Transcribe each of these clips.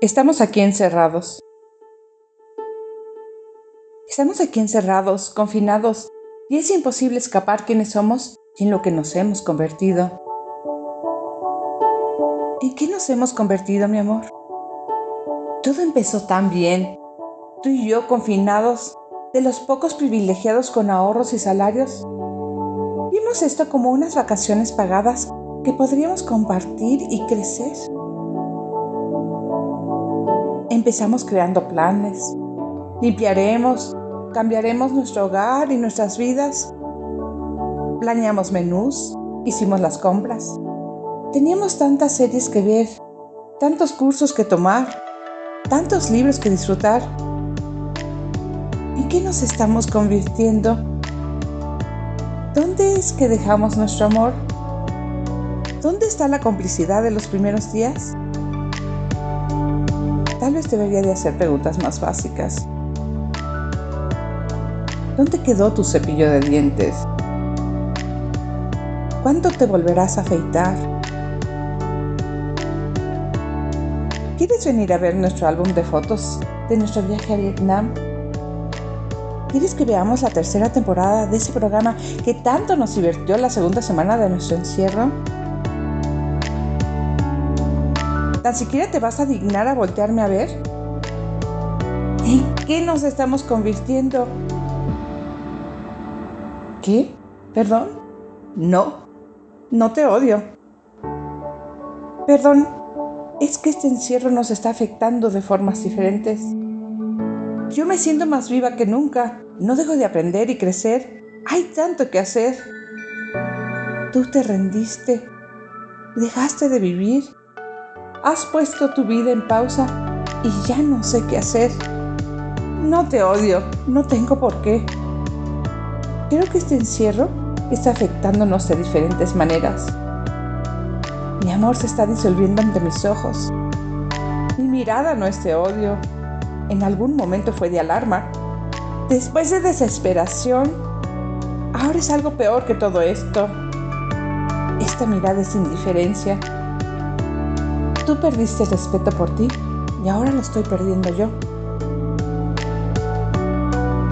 Estamos aquí encerrados. Estamos aquí encerrados, confinados, y es imposible escapar quiénes somos y en lo que nos hemos convertido. ¿En qué nos hemos convertido, mi amor? Todo empezó tan bien. Tú y yo confinados, de los pocos privilegiados con ahorros y salarios. Vimos esto como unas vacaciones pagadas que podríamos compartir y crecer. Empezamos creando planes. Limpiaremos, cambiaremos nuestro hogar y nuestras vidas. Planeamos menús, hicimos las compras. Teníamos tantas series que ver, tantos cursos que tomar, tantos libros que disfrutar. ¿En qué nos estamos convirtiendo? ¿Dónde es que dejamos nuestro amor? ¿Dónde está la complicidad de los primeros días? Tal vez debería de hacer preguntas más básicas. ¿Dónde quedó tu cepillo de dientes? ¿Cuándo te volverás a afeitar? ¿Quieres venir a ver nuestro álbum de fotos de nuestro viaje a Vietnam? ¿Quieres que veamos la tercera temporada de ese programa que tanto nos divirtió la segunda semana de nuestro encierro? ¿Tan siquiera te vas a dignar a voltearme a ver? ¿En qué nos estamos convirtiendo? ¿Qué? ¿Perdón? No, no te odio. Perdón, es que este encierro nos está afectando de formas diferentes. Yo me siento más viva que nunca. No dejo de aprender y crecer. Hay tanto que hacer. Tú te rendiste. Dejaste de vivir has puesto tu vida en pausa y ya no sé qué hacer. No te odio, no tengo por qué. Creo que este encierro está afectándonos de diferentes maneras. Mi amor se está disolviendo ante mis ojos. Mi mirada no es de odio. En algún momento fue de alarma. Después de desesperación, ahora es algo peor que todo esto. Esta mirada es indiferencia Tú perdiste el respeto por ti y ahora lo estoy perdiendo yo.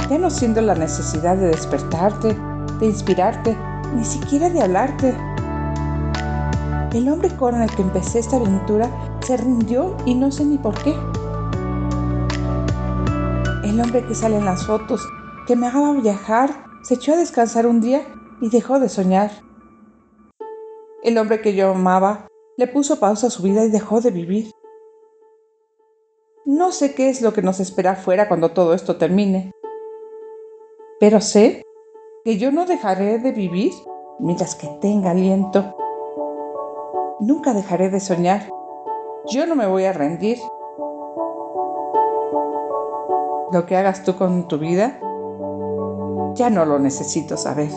Ya no siento la necesidad de despertarte, de inspirarte, ni siquiera de hablarte. El hombre con el que empecé esta aventura se rindió y no sé ni por qué. El hombre que sale en las fotos, que me amaba viajar, se echó a descansar un día y dejó de soñar. El hombre que yo amaba le puso pausa a su vida y dejó de vivir. No sé qué es lo que nos espera afuera cuando todo esto termine, pero sé que yo no dejaré de vivir mientras que tenga aliento. Nunca dejaré de soñar. Yo no me voy a rendir. Lo que hagas tú con tu vida, ya no lo necesito saber.